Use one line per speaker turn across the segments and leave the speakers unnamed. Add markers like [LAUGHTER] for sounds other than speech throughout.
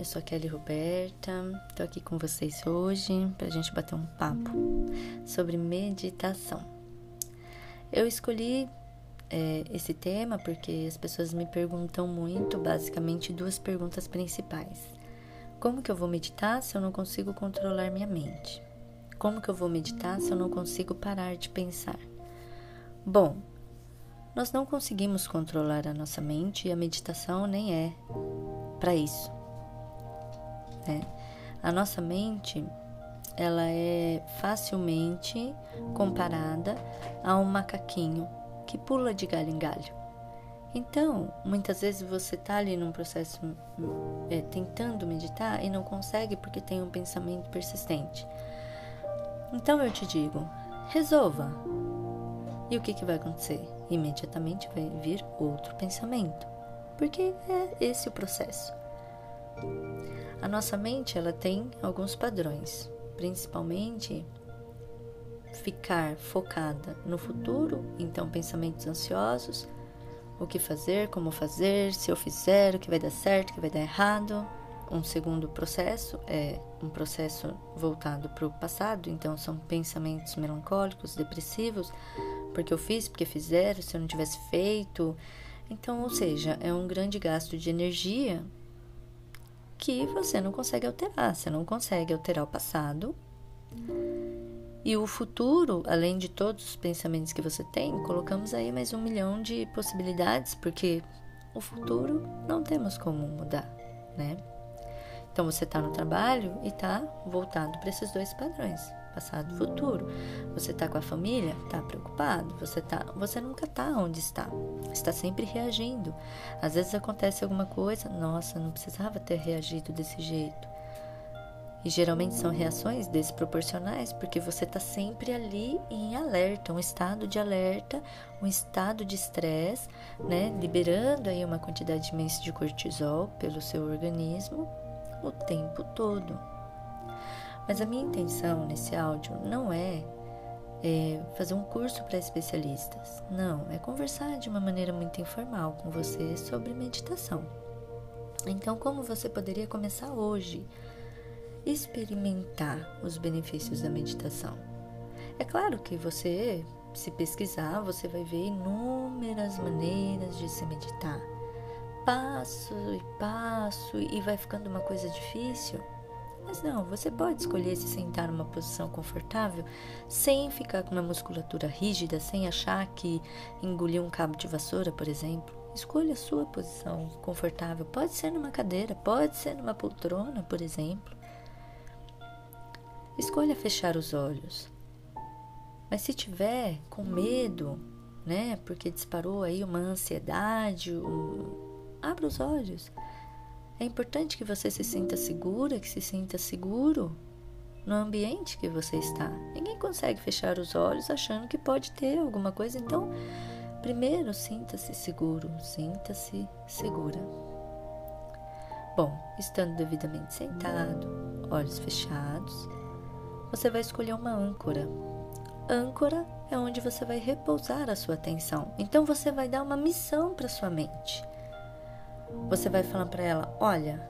Eu sou a Kelly Roberta, tô aqui com vocês hoje pra gente bater um papo sobre meditação. Eu escolhi é, esse tema porque as pessoas me perguntam muito, basicamente, duas perguntas principais. Como que eu vou meditar se eu não consigo controlar minha mente? Como que eu vou meditar se eu não consigo parar de pensar? Bom, nós não conseguimos controlar a nossa mente e a meditação nem é para isso. Né? A nossa mente ela é facilmente comparada a um macaquinho que pula de galho em galho. Então, muitas vezes você está ali num processo é, tentando meditar e não consegue porque tem um pensamento persistente. Então eu te digo, resolva. E o que, que vai acontecer? Imediatamente vai vir outro pensamento, porque é esse o processo. A nossa mente ela tem alguns padrões, principalmente ficar focada no futuro, então pensamentos ansiosos, o que fazer, como fazer, se eu fizer, o que vai dar certo, o que vai dar errado. Um segundo processo é um processo voltado para o passado, então são pensamentos melancólicos, depressivos, porque eu fiz, porque fizeram, se eu não tivesse feito. Então, ou seja, é um grande gasto de energia que você não consegue alterar, você não consegue alterar o passado e o futuro, além de todos os pensamentos que você tem, colocamos aí mais um milhão de possibilidades, porque o futuro não temos como mudar, né? Então você está no trabalho e está voltado para esses dois padrões, passado futuro. Você está com a família, está preocupado. Você tá, você nunca está onde está. Está sempre reagindo. Às vezes acontece alguma coisa, nossa, não precisava ter reagido desse jeito. E geralmente são reações desproporcionais, porque você está sempre ali em alerta, um estado de alerta, um estado de estresse, né? Liberando aí uma quantidade imensa de cortisol pelo seu organismo o tempo todo. Mas a minha intenção nesse áudio não é, é fazer um curso para especialistas. Não, é conversar de uma maneira muito informal com você sobre meditação. Então, como você poderia começar hoje? experimentar os benefícios da meditação. É claro que você, se pesquisar, você vai ver inúmeras maneiras de se meditar. Passo e passo e vai ficando uma coisa difícil. Mas não, você pode escolher se sentar numa posição confortável sem ficar com uma musculatura rígida, sem achar que engoliu um cabo de vassoura, por exemplo. Escolha a sua posição confortável. Pode ser numa cadeira, pode ser numa poltrona, por exemplo. Escolha fechar os olhos. Mas se tiver com medo, né, porque disparou aí uma ansiedade, um... abra os olhos. É importante que você se sinta segura, que se sinta seguro no ambiente que você está. Ninguém consegue fechar os olhos achando que pode ter alguma coisa, então, primeiro sinta-se seguro, sinta-se segura. Bom, estando devidamente sentado, olhos fechados, você vai escolher uma âncora. Âncora é onde você vai repousar a sua atenção. Então você vai dar uma missão para sua mente. Você vai falar para ela: "Olha,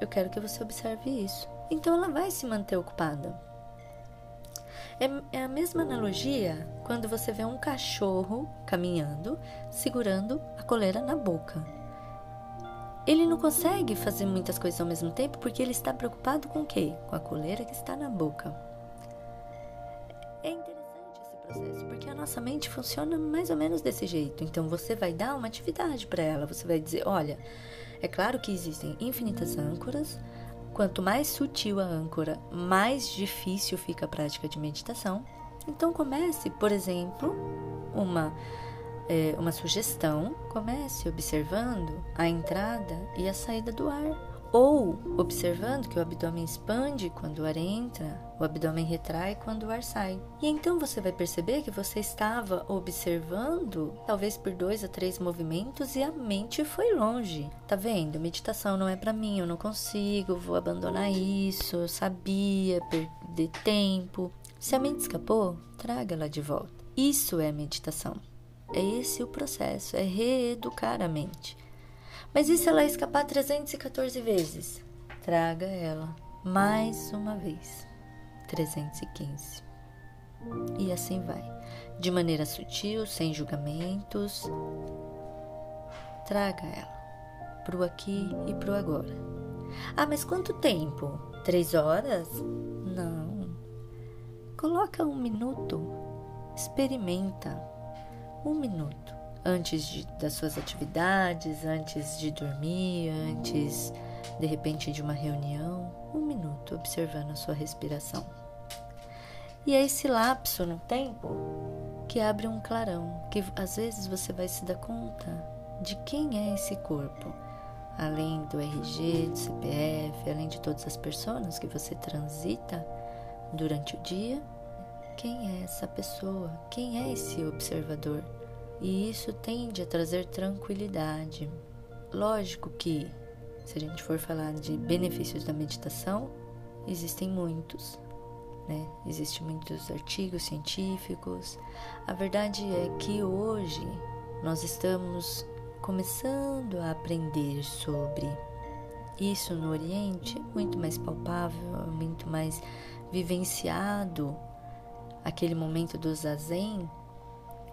eu quero que você observe isso". Então ela vai se manter ocupada. É, é a mesma analogia quando você vê um cachorro caminhando, segurando a coleira na boca. Ele não consegue fazer muitas coisas ao mesmo tempo porque ele está preocupado com o quê? Com a coleira que está na boca. Processo, porque a nossa mente funciona mais ou menos desse jeito. Então você vai dar uma atividade para ela, você vai dizer, olha, é claro que existem infinitas âncoras. Quanto mais sutil a âncora, mais difícil fica a prática de meditação. Então comece, por exemplo, uma é, uma sugestão, comece observando a entrada e a saída do ar ou observando que o abdômen expande quando o ar entra, o abdômen retrai quando o ar sai. E então você vai perceber que você estava observando, talvez por dois a três movimentos, e a mente foi longe. Tá vendo? Meditação não é para mim, eu não consigo, vou abandonar isso, eu sabia, perder tempo. Se a mente escapou, traga ela de volta. Isso é meditação. É esse o processo, é reeducar a mente. Mas e se ela escapar 314 vezes? traga ela mais uma vez. 315. E assim vai, de maneira sutil, sem julgamentos. Traga ela pro aqui e pro agora. Ah, mas quanto tempo? Três horas? Não. Coloca um minuto. Experimenta. Um minuto. Antes de, das suas atividades, antes de dormir, antes de repente de uma reunião. Um minuto observando a sua respiração. E é esse lapso no tempo que abre um clarão, que às vezes você vai se dar conta de quem é esse corpo além do RG, do CPF, além de todas as pessoas que você transita durante o dia, quem é essa pessoa? Quem é esse observador? E isso tende a trazer tranquilidade. Lógico que, se a gente for falar de benefícios da meditação, existem muitos. Né? Existem muitos artigos científicos. A verdade é que hoje nós estamos começando a aprender sobre isso no Oriente, muito mais palpável, muito mais vivenciado. Aquele momento do zazen,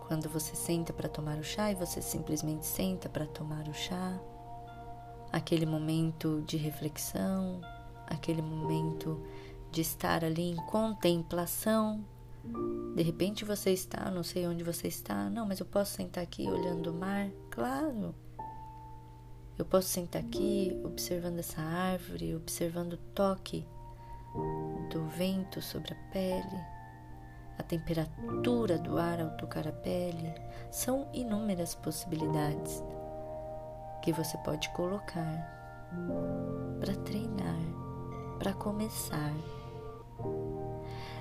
quando você senta para tomar o chá e você simplesmente senta para tomar o chá. Aquele momento de reflexão, aquele momento de estar ali em contemplação de repente você está, não sei onde você está, não, mas eu posso sentar aqui olhando o mar? Claro. Eu posso sentar aqui observando essa árvore, observando o toque do vento sobre a pele, a temperatura do ar ao tocar a pele. São inúmeras possibilidades que você pode colocar para treinar, para começar.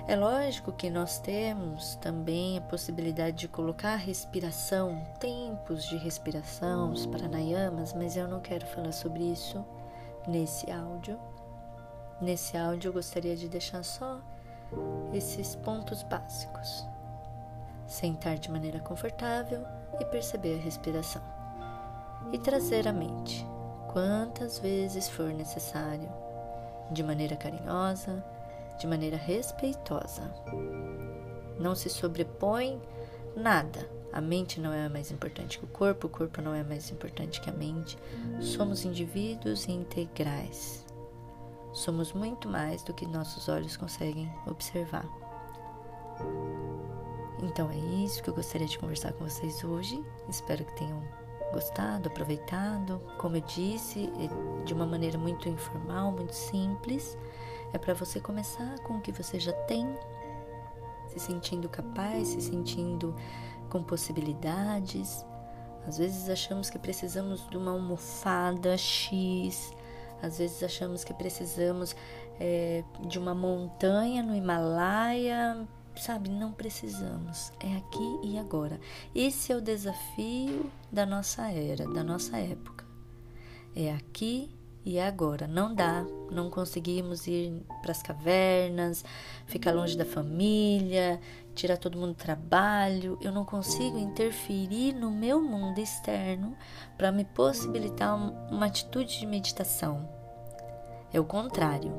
É lógico que nós temos também a possibilidade de colocar respiração, tempos de respiração, os pranayamas, mas eu não quero falar sobre isso nesse áudio. Nesse áudio eu gostaria de deixar só esses pontos básicos. Sentar de maneira confortável e perceber a respiração. E trazer à mente quantas vezes for necessário, de maneira carinhosa, de maneira respeitosa. Não se sobrepõe nada. A mente não é mais importante que o corpo, o corpo não é mais importante que a mente. Somos indivíduos integrais. Somos muito mais do que nossos olhos conseguem observar. Então é isso que eu gostaria de conversar com vocês hoje. Espero que tenham gostado, aproveitado. Como eu disse, é de uma maneira muito informal, muito simples. É para você começar com o que você já tem, se sentindo capaz, se sentindo com possibilidades. Às vezes achamos que precisamos de uma almofada X, às vezes achamos que precisamos é, de uma montanha no Himalaia, sabe? Não precisamos. É aqui e agora. Esse é o desafio da nossa era, da nossa época. É aqui e agora. Não dá, não conseguimos ir para as cavernas, ficar longe da família, tirar todo mundo do trabalho. Eu não consigo interferir no meu mundo externo para me possibilitar uma atitude de meditação. É o contrário.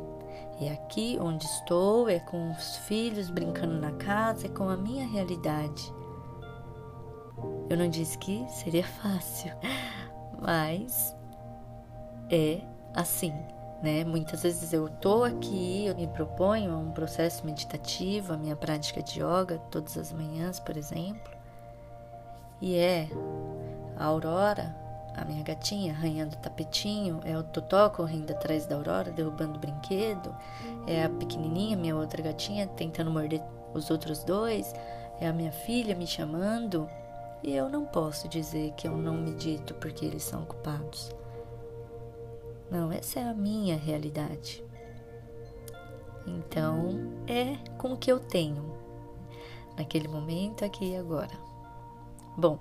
É aqui onde estou, é com os filhos brincando na casa, é com a minha realidade. Eu não disse que seria [LAUGHS] fácil, mas é assim, né? Muitas vezes eu tô aqui, eu me proponho um processo meditativo, a minha prática de yoga todas as manhãs, por exemplo, e é a Aurora, a minha gatinha, arranhando o tapetinho, é o Totó correndo atrás da Aurora, derrubando o brinquedo, é a pequenininha, minha outra gatinha, tentando morder os outros dois, é a minha filha me chamando, e eu não posso dizer que eu não medito porque eles são ocupados. Não, essa é a minha realidade. Então, é com o que eu tenho naquele momento, aqui e agora. Bom,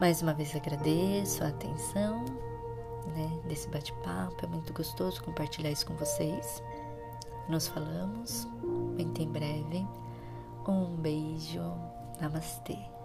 mais uma vez agradeço a atenção né, desse bate-papo. É muito gostoso compartilhar isso com vocês. Nos falamos muito em breve. Um beijo. Namastê.